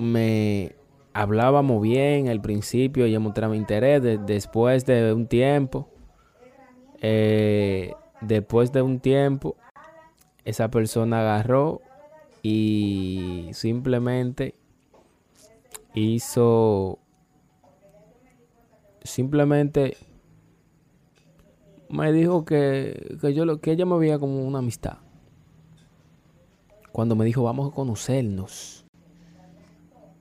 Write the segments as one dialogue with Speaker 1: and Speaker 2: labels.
Speaker 1: me hablaba muy bien al principio, ella mostraba interés, de- después de un tiempo, eh, después de un tiempo, esa persona agarró y simplemente hizo, simplemente me dijo que, que yo lo que ella me veía como una amistad cuando me dijo vamos a conocernos.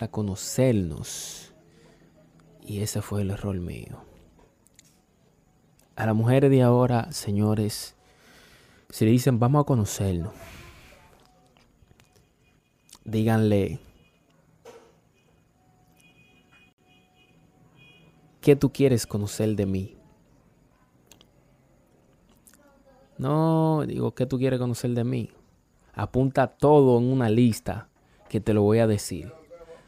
Speaker 1: A conocernos. Y ese fue el error mío. A las mujeres de ahora, señores, si le dicen vamos a conocernos, díganle ¿qué tú quieres conocer de mí? No, digo, ¿qué tú quieres conocer de mí? Apunta todo en una lista que te lo voy a decir.